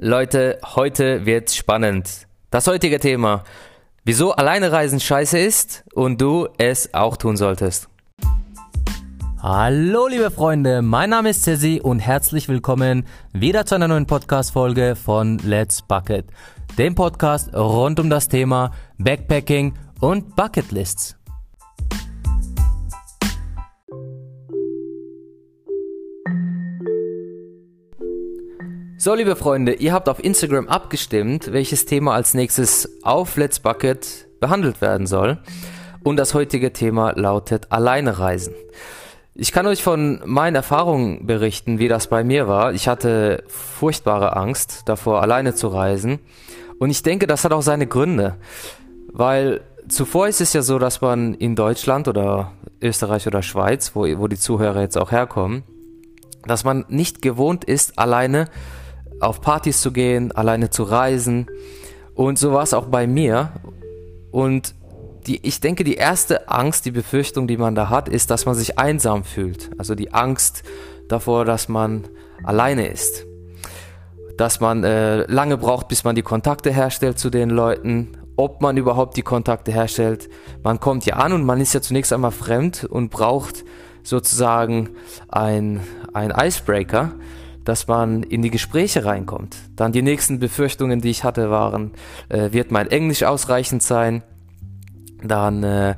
Leute, heute wird's spannend. Das heutige Thema, wieso alleine reisen scheiße ist und du es auch tun solltest. Hallo liebe Freunde, mein Name ist Cesi und herzlich willkommen wieder zu einer neuen Podcast-Folge von Let's Bucket, dem Podcast rund um das Thema Backpacking und Bucketlists. So, liebe Freunde, ihr habt auf Instagram abgestimmt, welches Thema als nächstes auf Let's Bucket behandelt werden soll. Und das heutige Thema lautet Alleine reisen. Ich kann euch von meinen Erfahrungen berichten, wie das bei mir war. Ich hatte furchtbare Angst davor, alleine zu reisen. Und ich denke, das hat auch seine Gründe. Weil zuvor ist es ja so, dass man in Deutschland oder Österreich oder Schweiz, wo, wo die Zuhörer jetzt auch herkommen, dass man nicht gewohnt ist, alleine auf Partys zu gehen, alleine zu reisen. Und so war es auch bei mir. Und die, ich denke, die erste Angst, die Befürchtung, die man da hat, ist, dass man sich einsam fühlt. Also die Angst davor, dass man alleine ist. Dass man äh, lange braucht, bis man die Kontakte herstellt zu den Leuten. Ob man überhaupt die Kontakte herstellt. Man kommt ja an und man ist ja zunächst einmal fremd und braucht sozusagen ein, ein Icebreaker dass man in die Gespräche reinkommt. Dann die nächsten Befürchtungen, die ich hatte, waren, äh, wird mein Englisch ausreichend sein? Dann äh,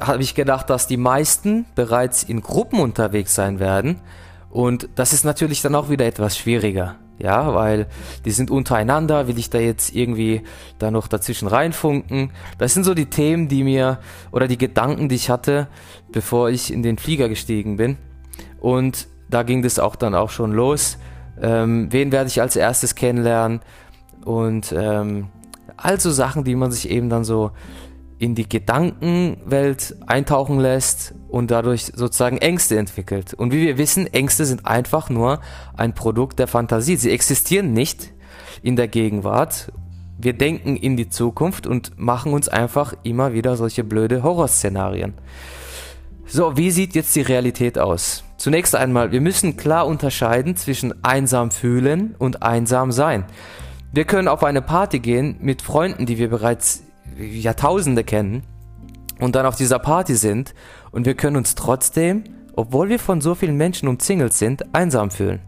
habe ich gedacht, dass die meisten bereits in Gruppen unterwegs sein werden. Und das ist natürlich dann auch wieder etwas schwieriger. Ja, weil die sind untereinander, will ich da jetzt irgendwie da noch dazwischen reinfunken? Das sind so die Themen, die mir oder die Gedanken, die ich hatte, bevor ich in den Flieger gestiegen bin. Und da ging das auch dann auch schon los. Ähm, wen werde ich als erstes kennenlernen? Und ähm, also Sachen, die man sich eben dann so in die Gedankenwelt eintauchen lässt und dadurch sozusagen Ängste entwickelt. Und wie wir wissen, Ängste sind einfach nur ein Produkt der Fantasie. Sie existieren nicht in der Gegenwart. Wir denken in die Zukunft und machen uns einfach immer wieder solche blöde Horrorszenarien. So, wie sieht jetzt die Realität aus? Zunächst einmal, wir müssen klar unterscheiden zwischen einsam fühlen und einsam sein. Wir können auf eine Party gehen mit Freunden, die wir bereits Jahrtausende kennen und dann auf dieser Party sind und wir können uns trotzdem, obwohl wir von so vielen Menschen umzingelt sind, einsam fühlen.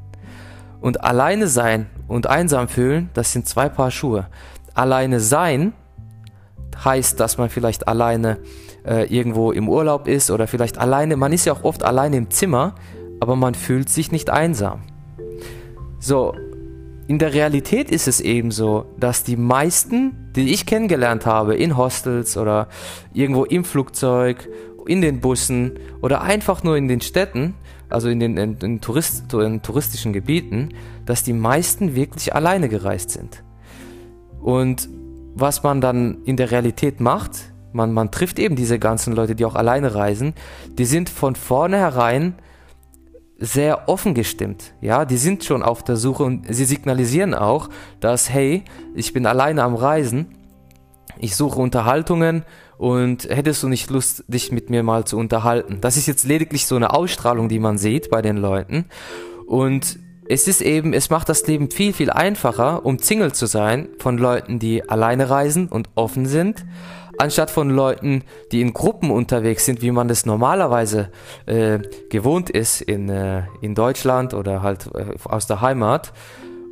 Und alleine sein und einsam fühlen, das sind zwei Paar Schuhe. Alleine sein heißt, dass man vielleicht alleine äh, irgendwo im Urlaub ist oder vielleicht alleine, man ist ja auch oft alleine im Zimmer, aber man fühlt sich nicht einsam. So, in der Realität ist es eben so, dass die meisten, die ich kennengelernt habe, in Hostels oder irgendwo im Flugzeug, in den Bussen oder einfach nur in den Städten, also in den, in, in, Tourist, in touristischen Gebieten, dass die meisten wirklich alleine gereist sind. Und was man dann in der Realität macht, man, man trifft eben diese ganzen Leute, die auch alleine reisen, die sind von vornherein sehr offen gestimmt. Ja, die sind schon auf der Suche und sie signalisieren auch, dass, hey, ich bin alleine am Reisen, ich suche Unterhaltungen und hättest du nicht Lust, dich mit mir mal zu unterhalten? Das ist jetzt lediglich so eine Ausstrahlung, die man sieht bei den Leuten. Und es ist eben, es macht das Leben viel, viel einfacher, umzingelt zu sein von Leuten, die alleine reisen und offen sind, anstatt von Leuten, die in Gruppen unterwegs sind, wie man das normalerweise äh, gewohnt ist in, äh, in Deutschland oder halt äh, aus der Heimat.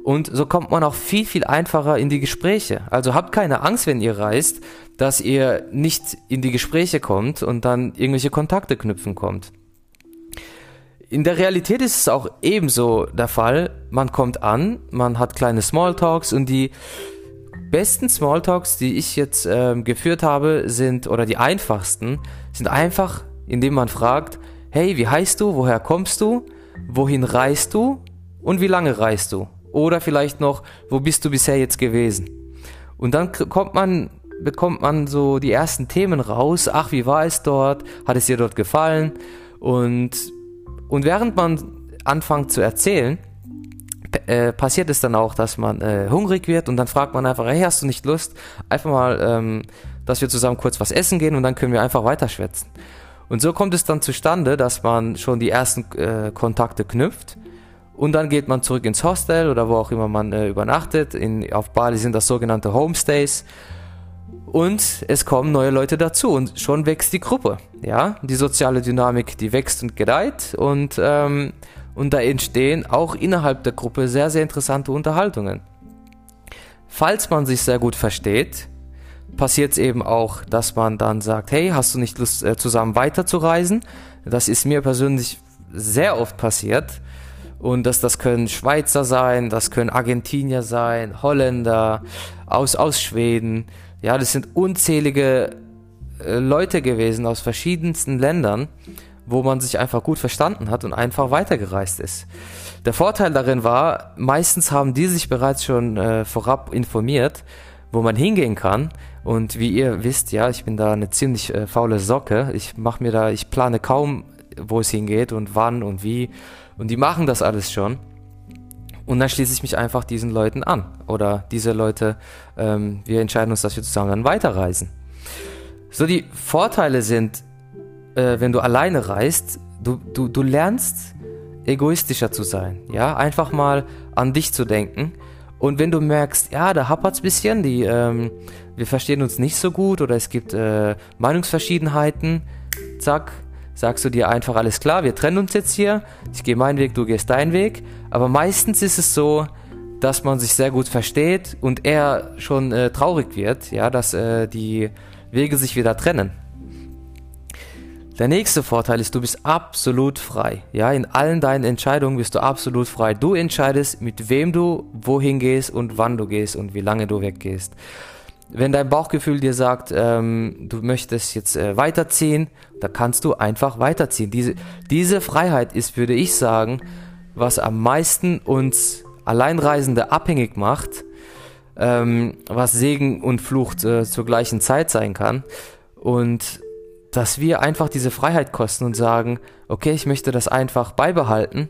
Und so kommt man auch viel, viel einfacher in die Gespräche. Also habt keine Angst, wenn ihr reist, dass ihr nicht in die Gespräche kommt und dann irgendwelche Kontakte knüpfen kommt. In der Realität ist es auch ebenso der Fall. Man kommt an, man hat kleine Smalltalks und die besten Smalltalks, die ich jetzt ähm, geführt habe, sind, oder die einfachsten, sind einfach, indem man fragt, hey, wie heißt du, woher kommst du, wohin reist du und wie lange reist du? Oder vielleicht noch, wo bist du bisher jetzt gewesen? Und dann kommt man, bekommt man so die ersten Themen raus. Ach, wie war es dort? Hat es dir dort gefallen? Und und während man anfängt zu erzählen, äh, passiert es dann auch, dass man äh, hungrig wird und dann fragt man einfach, hey, hast du nicht Lust, einfach mal, ähm, dass wir zusammen kurz was essen gehen und dann können wir einfach weiterschwätzen. Und so kommt es dann zustande, dass man schon die ersten äh, Kontakte knüpft Und dann geht man zurück ins Hostel oder wo auch immer man äh, übernachtet. In, auf Bali sind das sogenannte Homestays. Und es kommen neue Leute dazu und schon wächst die Gruppe. Ja, die soziale Dynamik, die wächst und gedeiht und, ähm, und da entstehen auch innerhalb der Gruppe sehr, sehr interessante Unterhaltungen. Falls man sich sehr gut versteht, passiert es eben auch, dass man dann sagt, hey, hast du nicht Lust, äh, zusammen weiterzureisen? Das ist mir persönlich sehr oft passiert. Und das, das können Schweizer sein, das können Argentinier sein, Holländer, aus, aus Schweden. Ja, das sind unzählige äh, Leute gewesen aus verschiedensten Ländern, wo man sich einfach gut verstanden hat und einfach weitergereist ist. Der Vorteil darin war, meistens haben die sich bereits schon äh, vorab informiert, wo man hingehen kann. Und wie ihr wisst, ja, ich bin da eine ziemlich äh, faule Socke. Ich mache mir da, ich plane kaum, wo es hingeht und wann und wie. Und die machen das alles schon. Und dann schließe ich mich einfach diesen Leuten an. Oder diese Leute, ähm, wir entscheiden uns, dass wir zusammen dann weiterreisen. So, die Vorteile sind, äh, wenn du alleine reist, du, du, du lernst egoistischer zu sein. Ja, einfach mal an dich zu denken. Und wenn du merkst, ja, da hapert es ein bisschen, die, ähm, wir verstehen uns nicht so gut oder es gibt äh, Meinungsverschiedenheiten, zack, sagst du dir einfach, alles klar, wir trennen uns jetzt hier, ich gehe meinen Weg, du gehst deinen Weg. Aber meistens ist es so, dass man sich sehr gut versteht und er schon äh, traurig wird, ja, dass äh, die Wege sich wieder trennen. Der nächste Vorteil ist, du bist absolut frei. Ja, in allen deinen Entscheidungen bist du absolut frei. Du entscheidest, mit wem du wohin gehst und wann du gehst und wie lange du weggehst wenn dein Bauchgefühl dir sagt, ähm, du möchtest jetzt äh, weiterziehen, da kannst du einfach weiterziehen. Diese, diese Freiheit ist, würde ich sagen, was am meisten uns Alleinreisende abhängig macht, ähm, was Segen und Fluch äh, zur gleichen Zeit sein kann. Und dass wir einfach diese Freiheit kosten und sagen, okay, ich möchte das einfach beibehalten,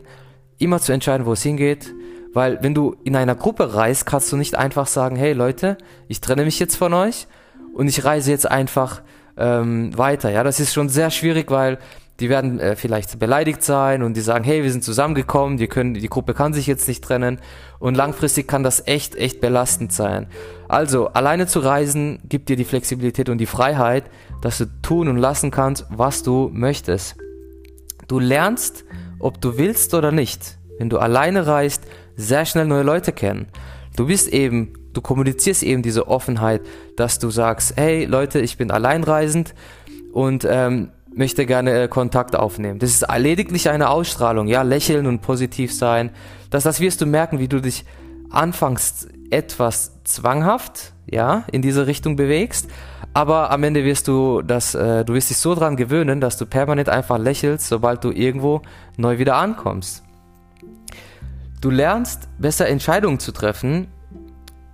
immer zu entscheiden, wo es hingeht, weil wenn du in einer Gruppe reist, kannst du nicht einfach sagen, hey Leute, ich trenne mich jetzt von euch und ich reise jetzt einfach ähm, weiter. Ja, das ist schon sehr schwierig, weil die werden äh, vielleicht beleidigt sein und die sagen, hey, wir sind zusammengekommen, die können, die Gruppe kann sich jetzt nicht trennen und langfristig kann das echt, echt belastend sein. Also, alleine zu reisen gibt dir die Flexibilität und die Freiheit, dass du tun und lassen kannst, was du möchtest. Du lernst, ob du willst oder nicht. Wenn du alleine reist, sehr schnell neue Leute kennen. Du bist eben, du kommunizierst eben diese Offenheit, dass du sagst, hey Leute, ich bin alleinreisend und ähm, möchte gerne äh, Kontakt aufnehmen. Das ist lediglich eine Ausstrahlung, ja, lächeln und positiv sein. Das, das wirst du merken, wie du dich anfangs etwas zwanghaft, ja, in diese Richtung bewegst, aber am Ende wirst du das, äh, du wirst dich so dran gewöhnen, dass du permanent einfach lächelst, sobald du irgendwo neu wieder ankommst. Du lernst besser Entscheidungen zu treffen,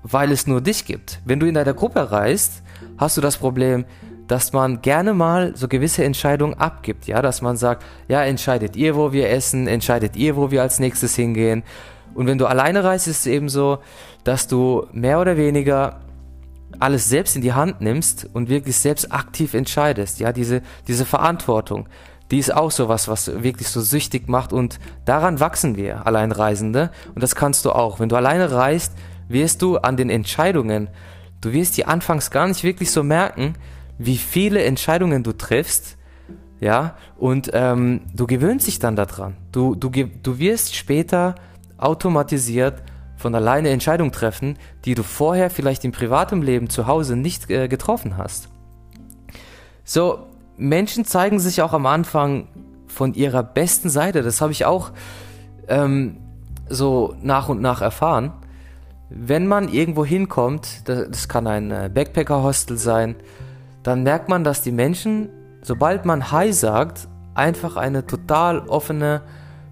weil es nur dich gibt. Wenn du in einer Gruppe reist, hast du das Problem, dass man gerne mal so gewisse Entscheidungen abgibt, ja, dass man sagt, ja, entscheidet ihr, wo wir essen, entscheidet ihr, wo wir als nächstes hingehen. Und wenn du alleine reist, ist es eben so, dass du mehr oder weniger alles selbst in die Hand nimmst und wirklich selbst aktiv entscheidest, ja, diese, diese Verantwortung die ist auch so was, was wirklich so süchtig macht und daran wachsen wir, Alleinreisende. Und das kannst du auch. Wenn du alleine reist, wirst du an den Entscheidungen, du wirst die anfangs gar nicht wirklich so merken, wie viele Entscheidungen du triffst, ja, und ähm, du gewöhnst dich dann daran. Du, du, du wirst später automatisiert von alleine Entscheidungen treffen, die du vorher vielleicht im privaten Leben zu Hause nicht äh, getroffen hast. So, Menschen zeigen sich auch am Anfang von ihrer besten Seite. Das habe ich auch ähm, so nach und nach erfahren. Wenn man irgendwo hinkommt, das, das kann ein äh, Backpacker-Hostel sein, dann merkt man, dass die Menschen, sobald man Hi sagt, einfach eine total offene,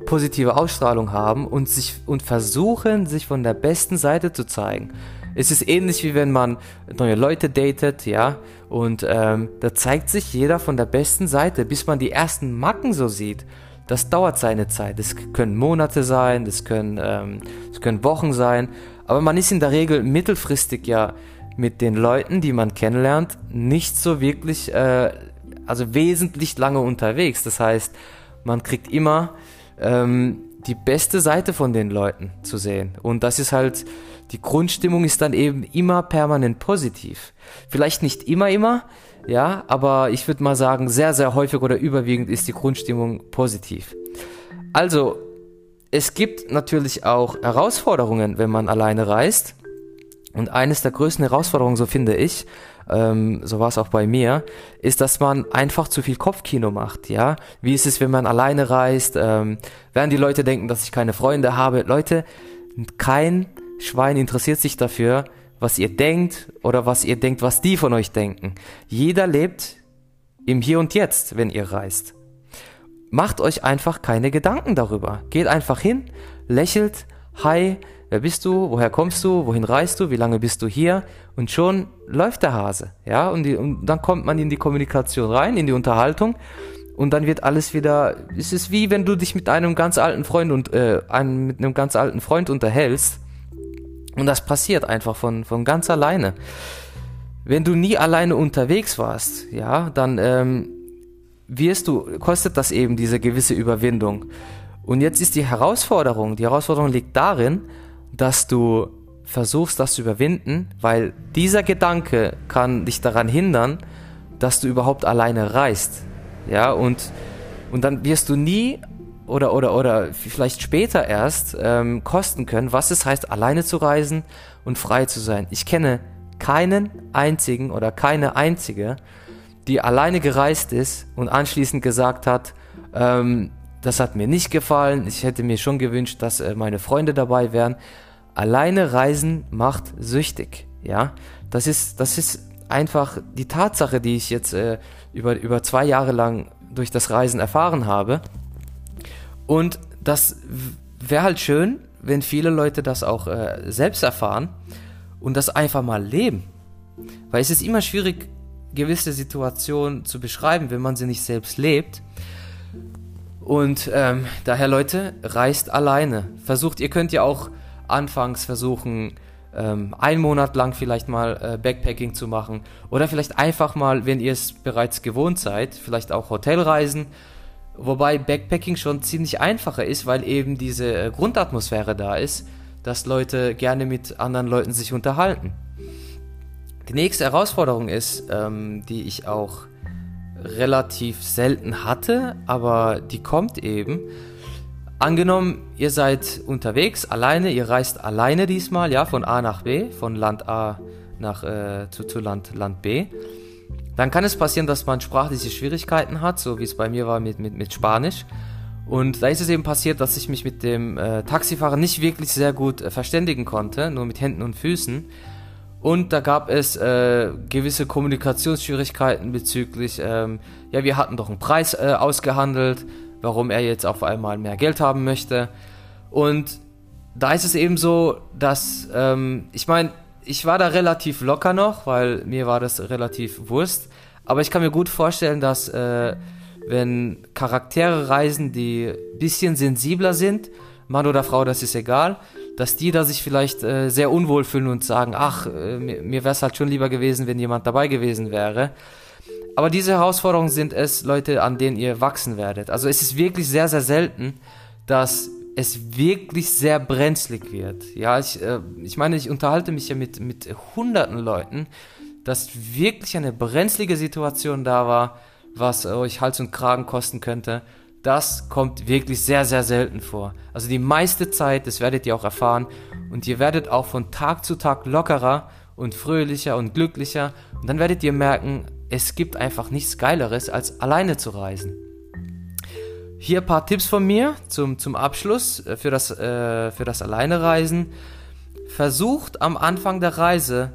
positive Ausstrahlung haben und sich und versuchen, sich von der besten Seite zu zeigen. Es ist ähnlich wie wenn man neue Leute datet, ja, und ähm, da zeigt sich jeder von der besten Seite, bis man die ersten Macken so sieht. Das dauert seine Zeit. Das können Monate sein, das können, ähm, das können Wochen sein, aber man ist in der Regel mittelfristig ja mit den Leuten, die man kennenlernt, nicht so wirklich, äh, also wesentlich lange unterwegs. Das heißt, man kriegt immer ähm, die beste Seite von den Leuten zu sehen. Und das ist halt, die Grundstimmung ist dann eben immer permanent positiv. Vielleicht nicht immer, immer, ja, aber ich würde mal sagen, sehr, sehr häufig oder überwiegend ist die Grundstimmung positiv. Also, es gibt natürlich auch Herausforderungen, wenn man alleine reist. Und eines der größten Herausforderungen, so finde ich, ähm, so war es auch bei mir, ist, dass man einfach zu viel Kopfkino macht, ja. Wie ist es, wenn man alleine reist? Ähm, werden die Leute denken, dass ich keine Freunde habe? Leute, kein Schwein interessiert sich dafür, was ihr denkt oder was ihr denkt, was die von euch denken. Jeder lebt im Hier und Jetzt, wenn ihr reist. Macht euch einfach keine Gedanken darüber. Geht einfach hin, lächelt, hi, wer bist du, woher kommst du, wohin reist du, wie lange bist du hier? Und schon läuft der Hase, ja, und, die, und dann kommt man in die Kommunikation rein, in die Unterhaltung. Und dann wird alles wieder, es ist wie wenn du dich mit einem ganz alten Freund und äh, einem, mit einem ganz alten Freund unterhältst. Und das passiert einfach von, von ganz alleine. Wenn du nie alleine unterwegs warst, ja, dann ähm, wirst du, kostet das eben diese gewisse Überwindung. Und jetzt ist die Herausforderung, die Herausforderung liegt darin, dass du versuchst, das zu überwinden, weil dieser Gedanke kann dich daran hindern, dass du überhaupt alleine reist. Ja, und, und dann wirst du nie oder, oder, oder vielleicht später erst ähm, kosten können, was es heißt, alleine zu reisen und frei zu sein. Ich kenne keinen einzigen oder keine einzige, die alleine gereist ist und anschließend gesagt hat, ähm, das hat mir nicht gefallen, ich hätte mir schon gewünscht, dass äh, meine Freunde dabei wären. Alleine reisen macht süchtig, ja. Das ist, das ist einfach die Tatsache, die ich jetzt äh, über, über zwei Jahre lang durch das Reisen erfahren habe. Und das wäre halt schön, wenn viele Leute das auch äh, selbst erfahren und das einfach mal leben. Weil es ist immer schwierig, gewisse Situationen zu beschreiben, wenn man sie nicht selbst lebt. Und ähm, daher Leute, reist alleine. Versucht, ihr könnt ja auch anfangs versuchen, ähm, einen Monat lang vielleicht mal äh, Backpacking zu machen. Oder vielleicht einfach mal, wenn ihr es bereits gewohnt seid, vielleicht auch Hotelreisen. Wobei Backpacking schon ziemlich einfacher ist, weil eben diese äh, Grundatmosphäre da ist, dass Leute gerne mit anderen Leuten sich unterhalten. Die nächste Herausforderung ist, ähm, die ich auch relativ selten hatte, aber die kommt eben, Angenommen, ihr seid unterwegs, alleine, ihr reist alleine diesmal, ja, von A nach B, von Land A nach, äh, zu, zu Land, Land B. Dann kann es passieren, dass man sprachliche Schwierigkeiten hat, so wie es bei mir war mit, mit, mit Spanisch. Und da ist es eben passiert, dass ich mich mit dem äh, Taxifahrer nicht wirklich sehr gut äh, verständigen konnte, nur mit Händen und Füßen. Und da gab es äh, gewisse Kommunikationsschwierigkeiten bezüglich, ähm, ja, wir hatten doch einen Preis äh, ausgehandelt, warum er jetzt auf einmal mehr Geld haben möchte. Und da ist es eben so, dass, ähm, ich meine, ich war da relativ locker noch, weil mir war das relativ Wurst. Aber ich kann mir gut vorstellen, dass äh, wenn Charaktere reisen, die ein bisschen sensibler sind, Mann oder Frau, das ist egal, dass die da sich vielleicht äh, sehr unwohl fühlen und sagen, ach, äh, mir, mir wäre es halt schon lieber gewesen, wenn jemand dabei gewesen wäre. Aber diese Herausforderungen sind es, Leute, an denen ihr wachsen werdet. Also es ist wirklich sehr, sehr selten, dass es wirklich sehr brenzlig wird. Ja, ich, äh, ich meine, ich unterhalte mich ja mit, mit hunderten Leuten, dass wirklich eine brenzlige Situation da war, was euch Hals und Kragen kosten könnte. Das kommt wirklich sehr, sehr selten vor. Also die meiste Zeit, das werdet ihr auch erfahren, und ihr werdet auch von Tag zu Tag lockerer und fröhlicher und glücklicher. Und dann werdet ihr merken, es gibt einfach nichts Geileres, als alleine zu reisen. Hier ein paar Tipps von mir zum, zum Abschluss äh, für das, äh, für das Alleinereisen. Versucht am Anfang der Reise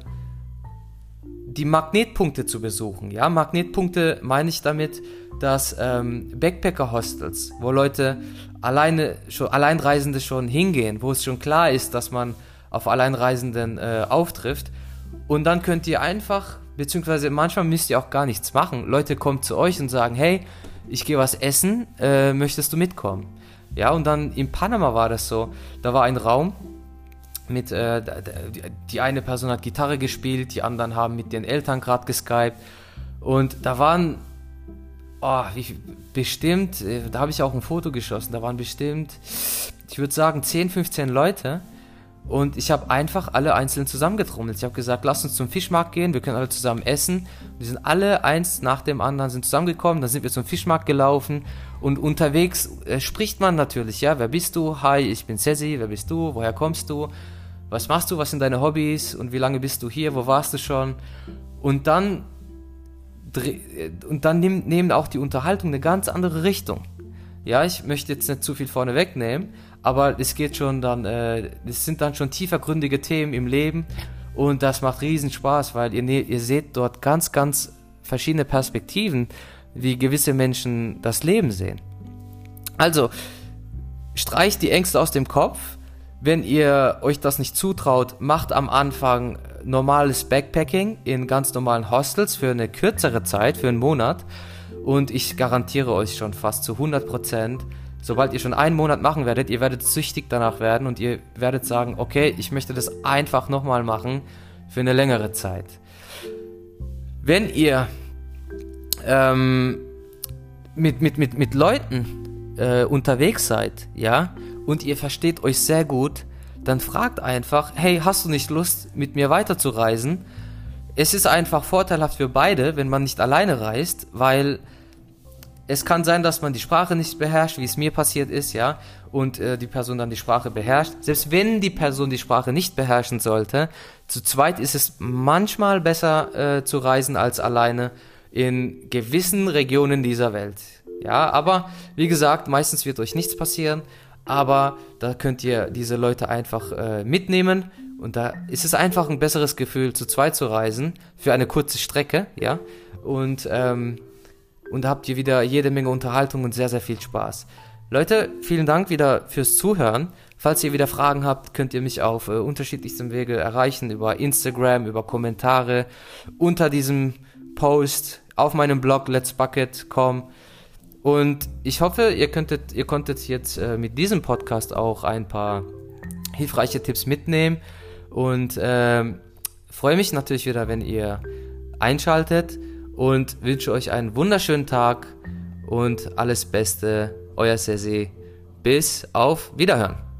die Magnetpunkte zu besuchen. Ja, Magnetpunkte meine ich damit, dass ähm, Backpacker-Hostels, wo Leute alleine schon Alleinreisende schon hingehen, wo es schon klar ist, dass man auf Alleinreisenden äh, auftrifft. Und dann könnt ihr einfach beziehungsweise manchmal müsst ihr auch gar nichts machen. Leute kommen zu euch und sagen, hey, ich gehe was essen, äh, möchtest du mitkommen? Ja, und dann in Panama war das so. Da war ein Raum mit, äh, die eine Person hat Gitarre gespielt, die anderen haben mit den Eltern gerade geskypt. Und da waren oh, wie, bestimmt, äh, da habe ich auch ein Foto geschossen, da waren bestimmt, ich würde sagen, 10, 15 Leute. Und ich habe einfach alle einzeln zusammengetrommelt. Ich habe gesagt, lass uns zum Fischmarkt gehen, wir können alle zusammen essen. Wir sind alle eins nach dem anderen sind zusammengekommen, dann sind wir zum Fischmarkt gelaufen und unterwegs äh, spricht man natürlich, ja, wer bist du? Hi, ich bin Ceci, wer bist du? Woher kommst du? Was machst du? Was sind deine Hobbys? Und wie lange bist du hier? Wo warst du schon? Und dann und dann nehmen auch die Unterhaltung eine ganz andere Richtung. Ja, ich möchte jetzt nicht zu viel vorne wegnehmen, aber es geht schon dann, äh, sind dann schon tiefergründige Themen im Leben und das macht riesen Spaß, weil ihr, ne-, ihr seht dort ganz, ganz verschiedene Perspektiven, wie gewisse Menschen das Leben sehen. Also, streicht die Ängste aus dem Kopf. Wenn ihr euch das nicht zutraut, macht am Anfang normales Backpacking in ganz normalen Hostels für eine kürzere Zeit, für einen Monat. Und ich garantiere euch schon fast zu 100 Prozent, sobald ihr schon einen Monat machen werdet, ihr werdet süchtig danach werden und ihr werdet sagen, okay, ich möchte das einfach nochmal machen für eine längere Zeit. Wenn ihr ähm, mit, mit, mit, mit Leuten äh, unterwegs seid, ja, und ihr versteht euch sehr gut, dann fragt einfach, hey, hast du nicht Lust, mit mir weiterzureisen? Es ist einfach vorteilhaft für beide, wenn man nicht alleine reist, weil es kann sein, dass man die Sprache nicht beherrscht, wie es mir passiert ist, ja, und äh, die Person dann die Sprache beherrscht. Selbst wenn die Person die Sprache nicht beherrschen sollte, zu zweit ist es manchmal besser äh, zu reisen als alleine in gewissen Regionen dieser Welt. Ja, aber wie gesagt, meistens wird euch nichts passieren aber da könnt ihr diese Leute einfach äh, mitnehmen und da ist es einfach ein besseres Gefühl, zu zweit zu reisen für eine kurze Strecke, ja, und, ähm, und da habt ihr wieder jede Menge Unterhaltung und sehr, sehr viel Spaß. Leute, vielen Dank wieder fürs Zuhören. Falls ihr wieder Fragen habt, könnt ihr mich auf äh, unterschiedlichstem Wege erreichen, über Instagram, über Kommentare, unter diesem Post, auf meinem Blog letsbucket.com. Und ich hoffe, ihr könntet, ihr konntet jetzt äh, mit diesem Podcast auch ein paar hilfreiche Tipps mitnehmen und äh, freue mich natürlich wieder, wenn ihr einschaltet und wünsche euch einen wunderschönen Tag und alles Beste, euer Sesi. Bis auf Wiederhören.